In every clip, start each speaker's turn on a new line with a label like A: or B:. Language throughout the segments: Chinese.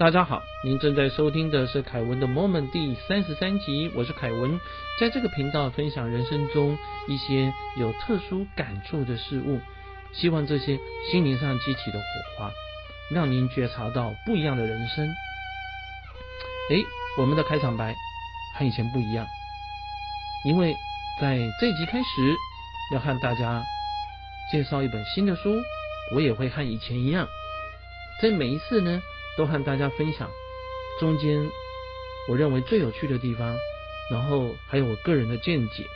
A: 大家好，您正在收听的是凯文的 Moment 第三十三集，我是凯文，在这个频道分享人生中一些有特殊感触的事物，希望这些心灵上激起的火花，让您觉察到不一样的人生。诶，我们的开场白和以前不一样，因为在这集开始要和大家介绍一本新的书，我也会和以前一样，在每一次呢。都和大家分享中间我认为最有趣的地方，然后还有我个人的见解。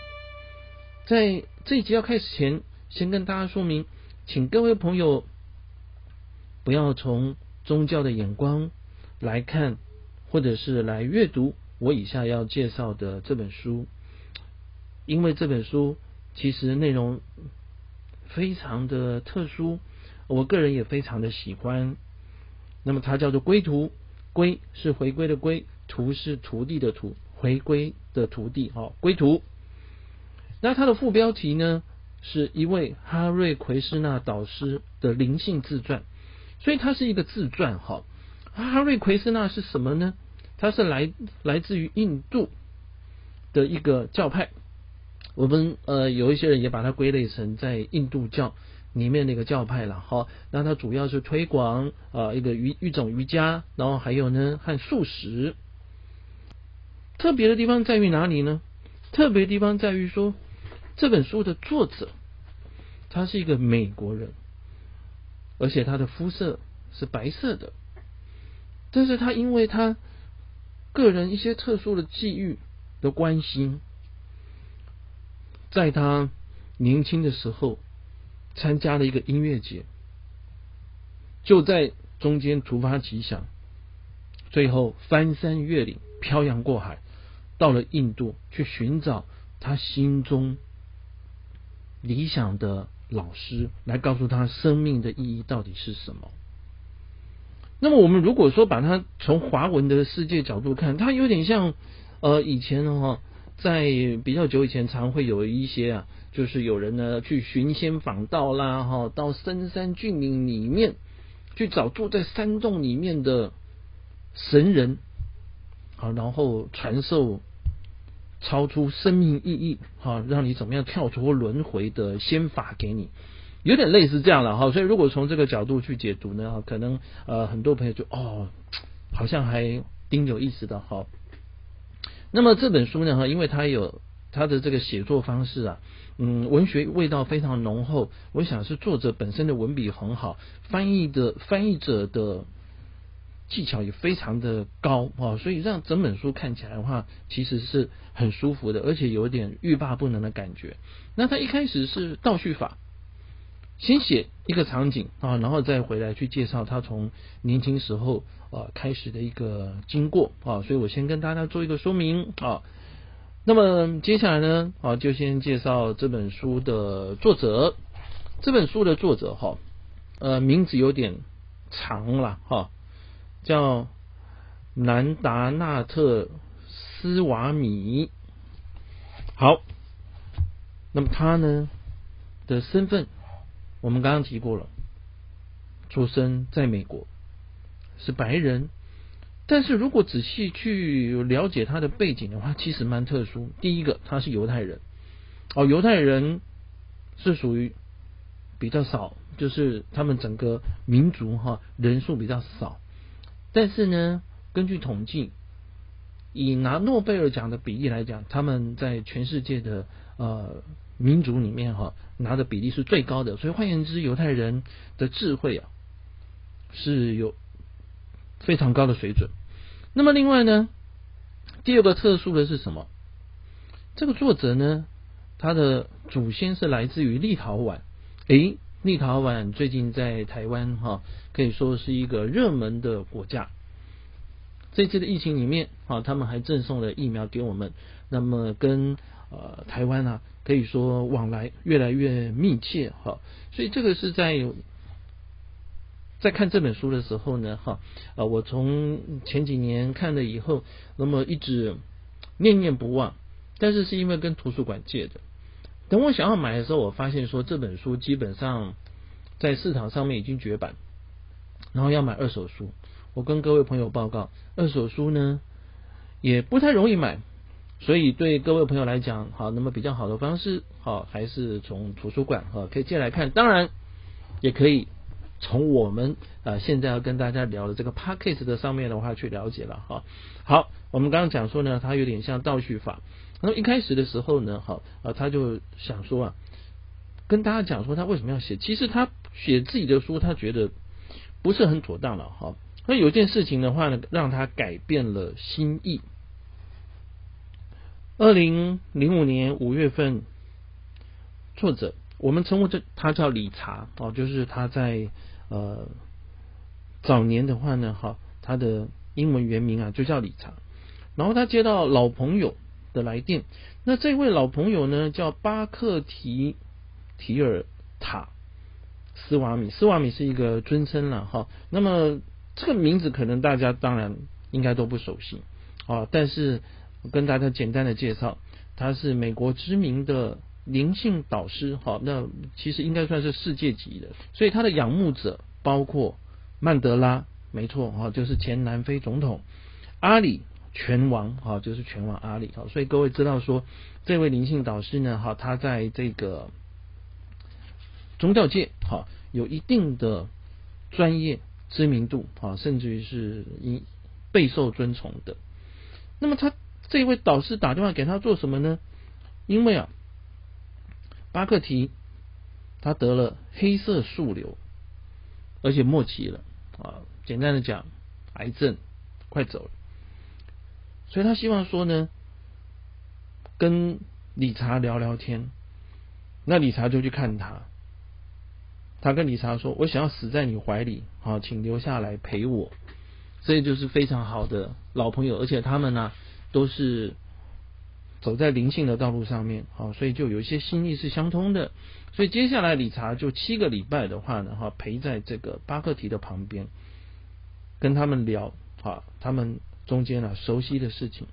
A: 在这一集要开始前，先跟大家说明，请各位朋友不要从宗教的眼光来看，或者是来阅读我以下要介绍的这本书，因为这本书其实内容非常的特殊，我个人也非常的喜欢。那么它叫做归途，归是回归的归，徒是徒弟的徒，回归的徒弟，好归途。那它的副标题呢，是一位哈瑞奎斯纳导师的灵性自传，所以它是一个自传，哈。哈瑞奎斯纳是什么呢？他是来来自于印度的一个教派，我们呃有一些人也把它归类成在印度教。里面那个教派了，哈，那它主要是推广啊一个瑜一种瑜伽，然后还有呢和素食。特别的地方在于哪里呢？特别的地方在于说，这本书的作者他是一个美国人，而且他的肤色是白色的，但是他因为他个人一些特殊的际遇的关系，在他年轻的时候。参加了一个音乐节，就在中间突发奇想，最后翻山越岭、漂洋过海，到了印度去寻找他心中理想的老师，来告诉他生命的意义到底是什么。那么，我们如果说把它从华文的世界角度看，他有点像呃以前的话，在比较久以前，常会有一些啊。就是有人呢去寻仙访道啦，哈，到深山峻岭里面去找住在山洞里面的神人，好，然后传授超出生命意义，哈，让你怎么样跳出轮回的仙法给你，有点类似这样了，哈。所以如果从这个角度去解读呢，可能呃很多朋友就哦，好像还挺有意思的，哈。那么这本书呢，哈，因为它有它的这个写作方式啊。嗯，文学味道非常浓厚，我想是作者本身的文笔很好，翻译的翻译者的技巧也非常的高啊，所以让整本书看起来的话，其实是很舒服的，而且有点欲罢不能的感觉。那他一开始是倒叙法，先写一个场景啊，然后再回来去介绍他从年轻时候啊开始的一个经过啊，所以我先跟大家做一个说明啊。那么接下来呢，啊，就先介绍这本书的作者。这本书的作者哈，呃，名字有点长了哈，叫南达纳特斯瓦米。好，那么他呢的身份，我们刚刚提过了，出生在美国，是白人。但是如果仔细去了解他的背景的话，其实蛮特殊。第一个，他是犹太人，哦，犹太人是属于比较少，就是他们整个民族哈人数比较少。但是呢，根据统计，以拿诺贝尔奖的比例来讲，他们在全世界的呃民族里面哈拿的比例是最高的。所以换言之，犹太人的智慧啊是有。非常高的水准。那么另外呢，第二个特殊的是什么？这个作者呢，他的祖先是来自于立陶宛。诶，立陶宛最近在台湾哈，可以说是一个热门的国家。这次的疫情里面啊，他们还赠送了疫苗给我们。那么跟呃台湾啊，可以说往来越来越密切哈。所以这个是在。在看这本书的时候呢，哈，啊，我从前几年看了以后，那么一直念念不忘，但是是因为跟图书馆借的。等我想要买的时候，我发现说这本书基本上在市场上面已经绝版，然后要买二手书。我跟各位朋友报告，二手书呢也不太容易买，所以对各位朋友来讲，好，那么比较好的方式，好，还是从图书馆哈可以借来看，当然也可以从我们啊现在要跟大家聊的这个 p a c k a g e 的上面的话去了解了哈。好，我们刚刚讲说呢，它有点像倒叙法。那么一开始的时候呢，好啊，他就想说啊，跟大家讲说他为什么要写。其实他写自己的书，他觉得不是很妥当了哈。那有件事情的话呢，让他改变了心意。二零零五年五月份，作者我们称呼这他叫理查哦，就是他在呃早年的话呢，哈，他的英文原名啊就叫理查。然后他接到老朋友的来电，那这位老朋友呢叫巴克提提尔塔斯瓦米，斯瓦米是一个尊称了哈。那么这个名字可能大家当然应该都不熟悉啊，但是跟大家简单的介绍，他是美国知名的灵性导师，好，那其实应该算是世界级的，所以他的仰慕者包括曼德拉，没错哈，就是前南非总统阿里拳王，哈，就是拳王阿里，好，所以各位知道说这位灵性导师呢，哈，他在这个宗教界，哈，有一定的专业。知名度啊，甚至于是应备受尊崇的。那么他这位导师打电话给他做什么呢？因为啊，巴克提他得了黑色素瘤，而且末期了啊。简单的讲，癌症快走了，所以他希望说呢，跟理查聊聊天。那理查就去看他。他跟理查说：“我想要死在你怀里，好，请留下来陪我。”这就是非常好的老朋友，而且他们呢都是走在灵性的道路上面，好，所以就有一些心意是相通的。所以接下来理查就七个礼拜的话呢，哈，陪在这个巴克提的旁边，跟他们聊，哈，他们中间啊熟悉的事情。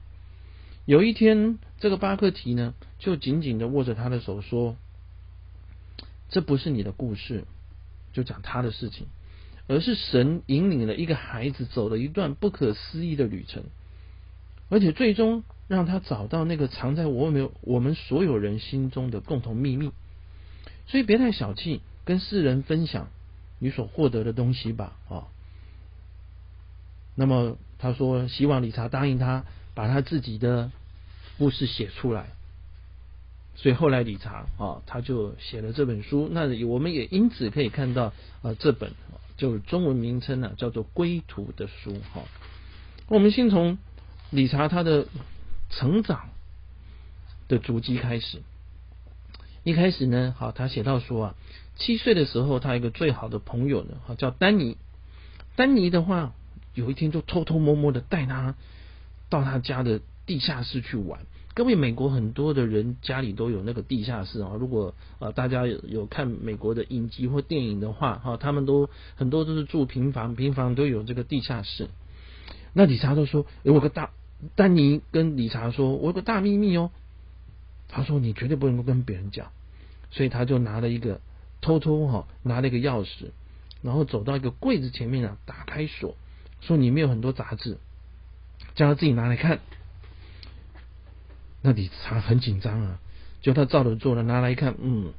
A: 有一天，这个巴克提呢就紧紧的握着他的手说：“这不是你的故事。”就讲他的事情，而是神引领了一个孩子走了一段不可思议的旅程，而且最终让他找到那个藏在我们我们所有人心中的共同秘密。所以别太小气，跟世人分享你所获得的东西吧。啊，那么他说希望理查答应他，把他自己的故事写出来。所以后来理查啊，他就写了这本书。那我们也因此可以看到啊，这本就中文名称呢叫做《归途》的书。哈，我们先从理查他的成长的足迹开始。一开始呢，好，他写到说啊，七岁的时候，他一个最好的朋友呢，哈，叫丹尼。丹尼的话，有一天就偷偷摸摸的带他到他家的地下室去玩。各位，美国很多的人家里都有那个地下室啊。如果啊大家有有看美国的影集或电影的话，哈，他们都很多都是住平房，平房都有这个地下室。那理查都说有个大，丹尼跟理查说，我有个大秘密哦。他说你绝对不能够跟别人讲，所以他就拿了一个偷偷哈拿了一个钥匙，然后走到一个柜子前面啊，打开锁，说里面有很多杂志，叫他自己拿来看。那理查很紧张啊，就他照着做了，拿来一看，嗯，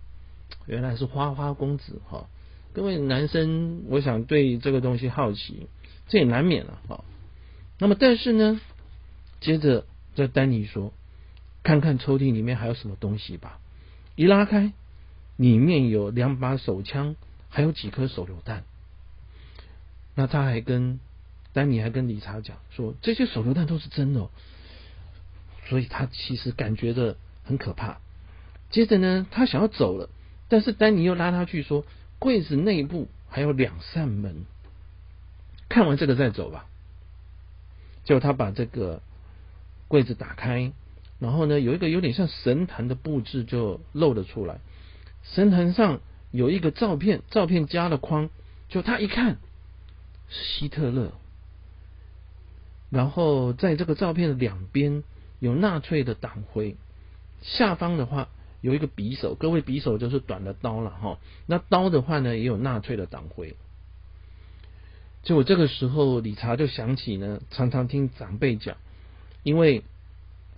A: 原来是花花公子哈。各位男生，我想对这个东西好奇，这也难免了哈。那么，但是呢，接着这丹尼说，看看抽屉里面还有什么东西吧。一拉开，里面有两把手枪，还有几颗手榴弹。那他还跟丹尼还跟理查讲说，这些手榴弹都是真的。所以他其实感觉的很可怕。接着呢，他想要走了，但是丹尼又拉他去说，柜子内部还有两扇门，看完这个再走吧。就他把这个柜子打开，然后呢，有一个有点像神坛的布置就露了出来。神坛上有一个照片，照片加了框，就他一看希特勒，然后在这个照片的两边。有纳粹的党徽，下方的话有一个匕首，各位匕首就是短的刀了哈。那刀的话呢，也有纳粹的党徽。结果这个时候，理查就想起呢，常常听长辈讲，因为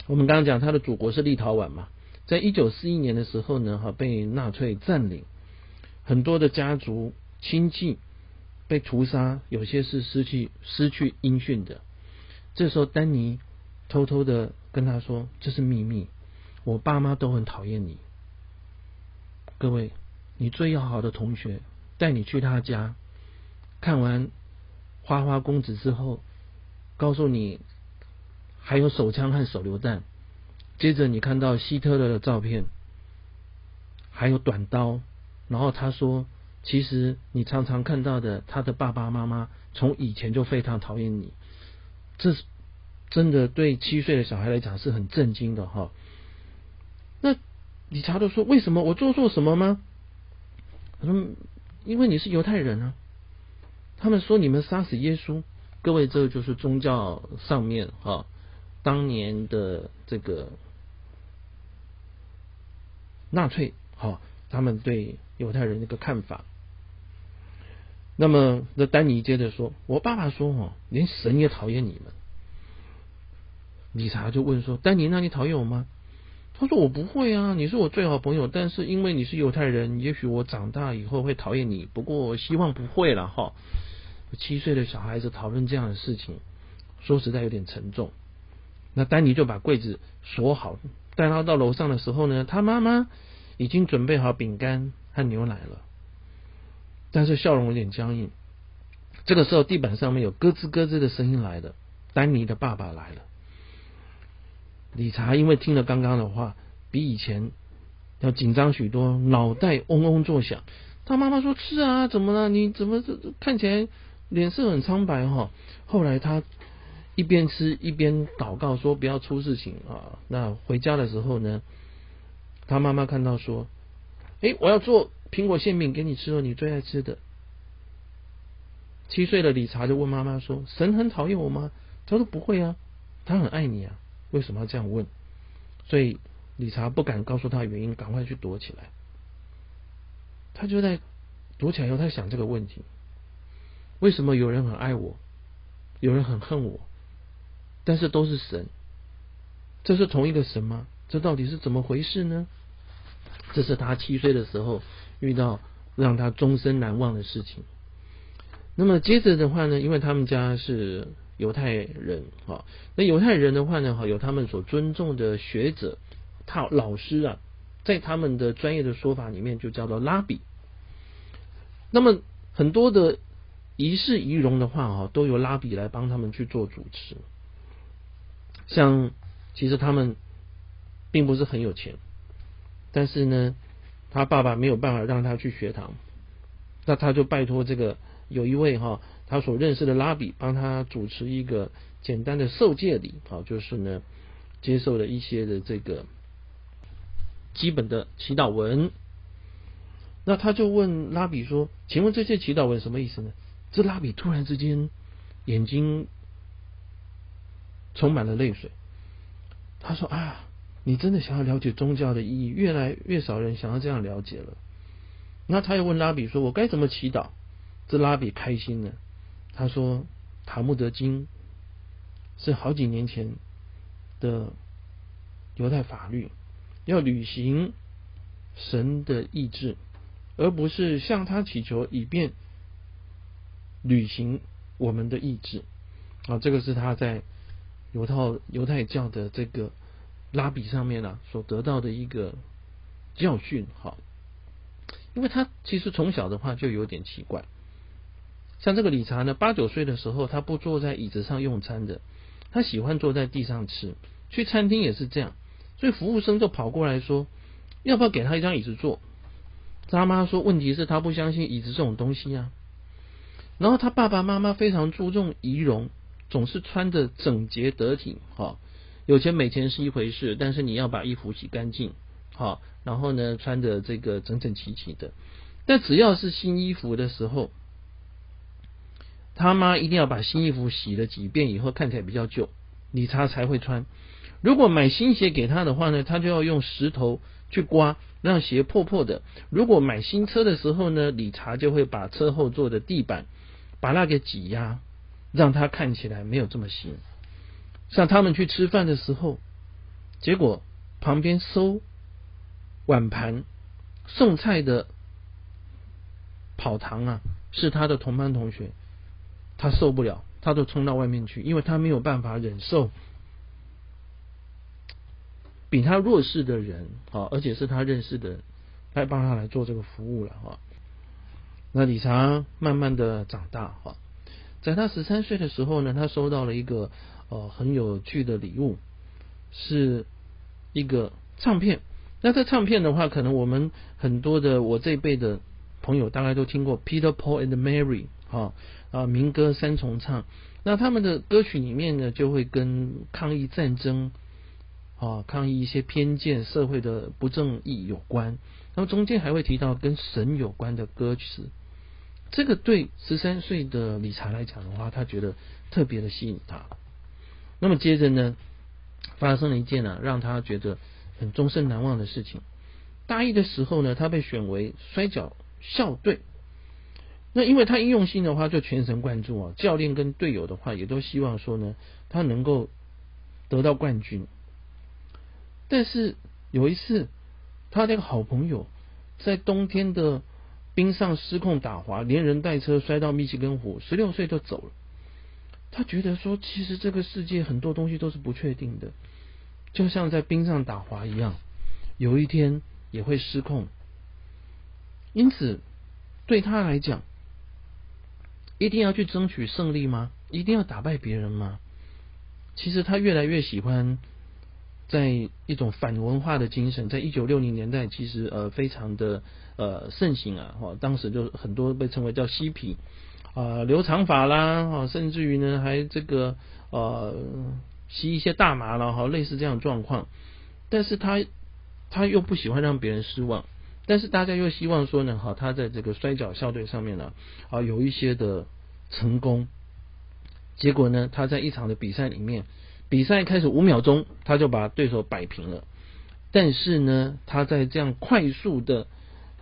A: 我们刚刚讲他的祖国是立陶宛嘛，在一九四一年的时候呢，哈被纳粹占领，很多的家族亲戚被屠杀，有些是失去失去音讯的。这时候，丹尼偷偷的跟他说：“这是秘密，我爸妈都很讨厌你。各位，你最要好的同学带你去他家，看完。”花花公子之后，告诉你还有手枪和手榴弹。接着你看到希特勒的照片，还有短刀。然后他说，其实你常常看到的他的爸爸妈妈，从以前就非常讨厌你。这是真的，对七岁的小孩来讲是很震惊的哈。那理查德说：“为什么我做错什么吗？”他说：“因为你是犹太人啊。”他们说：“你们杀死耶稣，各位，这个就是宗教上面哈，当年的这个纳粹哈，他们对犹太人的一个看法。”那么，那丹尼接着说：“我爸爸说哦，连神也讨厌你们。”理查就问说：“丹尼，那你讨厌我吗？”他说：“我不会啊，你是我最好朋友，但是因为你是犹太人，也许我长大以后会讨厌你，不过我希望不会了哈。”七岁的小孩子讨论这样的事情，说实在有点沉重。那丹尼就把柜子锁好，带他到楼上的时候呢，他妈妈已经准备好饼干和牛奶了，但是笑容有点僵硬。这个时候，地板上面有咯吱咯吱的声音来了，丹尼的爸爸来了。理查因为听了刚刚的话，比以前要紧张许多，脑袋嗡嗡作响。他妈妈说：“是啊，怎么了？你怎么看起来？”脸色很苍白哈，后来他一边吃一边祷告说不要出事情啊。那回家的时候呢，他妈妈看到说，哎，我要做苹果馅饼给你吃哦，你最爱吃的。七岁的理查就问妈妈说，神很讨厌我吗？他说不会啊，他很爱你啊，为什么要这样问？所以理查不敢告诉他原因，赶快去躲起来。他就在躲起来以后，他想这个问题。为什么有人很爱我，有人很恨我，但是都是神？这是同一个神吗？这到底是怎么回事呢？这是他七岁的时候遇到让他终身难忘的事情。那么接着的话呢，因为他们家是犹太人哈，那犹太人的话呢，哈有他们所尊重的学者，他老师啊，在他们的专业的说法里面就叫做拉比。那么很多的。仪式仪容的话，哈，都由拉比来帮他们去做主持。像其实他们并不是很有钱，但是呢，他爸爸没有办法让他去学堂，那他就拜托这个有一位哈他所认识的拉比帮他主持一个简单的受戒礼，好，就是呢接受了一些的这个基本的祈祷文。那他就问拉比说：“请问这些祈祷文什么意思呢？”这拉比突然之间眼睛充满了泪水。他说：“啊，你真的想要了解宗教的意义？越来越少人想要这样了解了。”那他又问拉比说：“我该怎么祈祷？”这拉比开心了。他说：“塔木德经是好几年前的犹太法律，要履行神的意志，而不是向他祈求，以便。”履行我们的意志啊，这个是他在犹太犹太教的这个拉比上面呢所得到的一个教训。哈，因为他其实从小的话就有点奇怪，像这个理查呢，八九岁的时候他不坐在椅子上用餐的，他喜欢坐在地上吃。去餐厅也是这样，所以服务生就跑过来说，要不要给他一张椅子坐？他妈说，问题是他不相信椅子这种东西啊。然后他爸爸妈妈非常注重仪容，总是穿的整洁得体。哈，有钱没钱是一回事，但是你要把衣服洗干净，好，然后呢穿的这个整整齐齐的。但只要是新衣服的时候，他妈一定要把新衣服洗了几遍以后看起来比较旧，理查才会穿。如果买新鞋给他的话呢，他就要用石头去刮，让鞋破破的。如果买新车的时候呢，理查就会把车后座的地板。把那给挤压，让他看起来没有这么行。像他们去吃饭的时候，结果旁边收碗盘、送菜的跑堂啊，是他的同班同学，他受不了，他都冲到外面去，因为他没有办法忍受。比他弱势的人啊，而且是他认识的人，来帮他来做这个服务了哈。那理查慢慢的长大哈，在他十三岁的时候呢，他收到了一个呃很有趣的礼物，是一个唱片。那这唱片的话，可能我们很多的我这一辈的朋友大概都听过 Peter Paul and Mary 哈啊民歌三重唱。那他们的歌曲里面呢，就会跟抗议战争。啊，抗议一些偏见、社会的不正义有关。那么中间还会提到跟神有关的歌词，这个对十三岁的理查来讲的话，他觉得特别的吸引他。那么接着呢，发生了一件呢让他觉得很终身难忘的事情。大一的时候呢，他被选为摔跤校队。那因为他应用性的话，就全神贯注啊。教练跟队友的话，也都希望说呢，他能够得到冠军。但是有一次，他那个好朋友在冬天的冰上失控打滑，连人带车摔到密西根湖，十六岁就走了。他觉得说，其实这个世界很多东西都是不确定的，就像在冰上打滑一样，有一天也会失控。因此，对他来讲，一定要去争取胜利吗？一定要打败别人吗？其实他越来越喜欢。在一种反文化的精神，在一九六零年代，其实呃非常的呃盛行啊，哈，当时就很多被称为叫嬉皮啊，留长发啦，哈，甚至于呢还这个呃吸一些大麻了，哈，类似这样状况。但是他他又不喜欢让别人失望，但是大家又希望说呢，哈，他在这个摔跤校队上面呢啊有一些的成功。结果呢，他在一场的比赛里面。比赛开始五秒钟，他就把对手摆平了。但是呢，他在这样快速的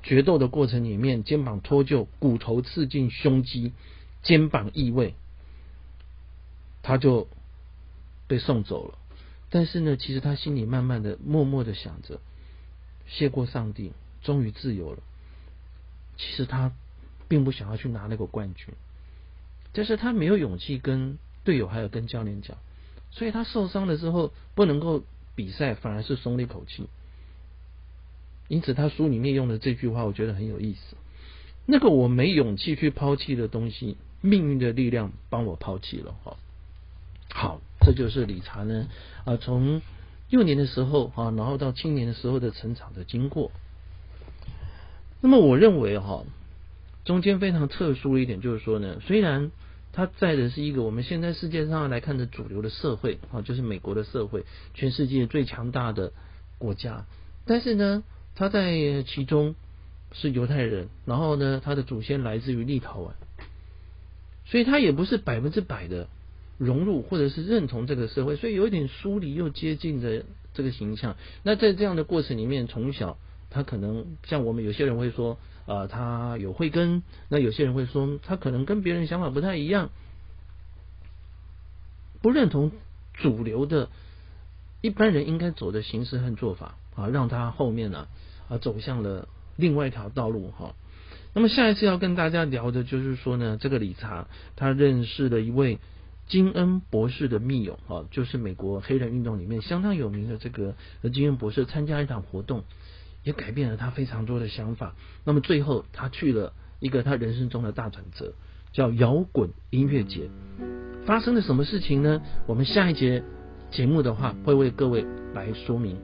A: 决斗的过程里面，肩膀脱臼，骨头刺进胸肌，肩膀异位，他就被送走了。但是呢，其实他心里慢慢的、默默的想着，谢过上帝，终于自由了。其实他并不想要去拿那个冠军，但是他没有勇气跟队友还有跟教练讲。所以他受伤了之后不能够比赛，反而是松了一口气。因此，他书里面用的这句话，我觉得很有意思。那个我没勇气去抛弃的东西，命运的力量帮我抛弃了。哈，好，这就是理查呢啊，从幼年的时候啊，然后到青年的时候的成长的经过。那么，我认为哈，中间非常特殊的一点就是说呢，虽然。他在的是一个我们现在世界上来看的主流的社会啊，就是美国的社会，全世界最强大的国家。但是呢，他在其中是犹太人，然后呢，他的祖先来自于立陶宛，所以他也不是百分之百的融入或者是认同这个社会，所以有一点疏离又接近的这个形象。那在这样的过程里面，从小他可能像我们有些人会说。呃，他有慧根，那有些人会说他可能跟别人想法不太一样，不认同主流的一般人应该走的形式和做法啊，让他后面呢啊走向了另外一条道路哈。那么下一次要跟大家聊的就是说呢，这个理查他认识了一位金恩博士的密友啊，就是美国黑人运动里面相当有名的这个金恩博士参加一场活动。也改变了他非常多的想法。那么最后，他去了一个他人生中的大转折，叫摇滚音乐节。发生了什么事情呢？我们下一节节目的话，会为各位来说明。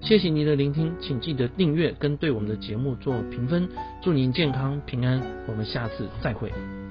A: 谢谢您的聆听，请记得订阅跟对我们的节目做评分。祝您健康平安，我们下次再会。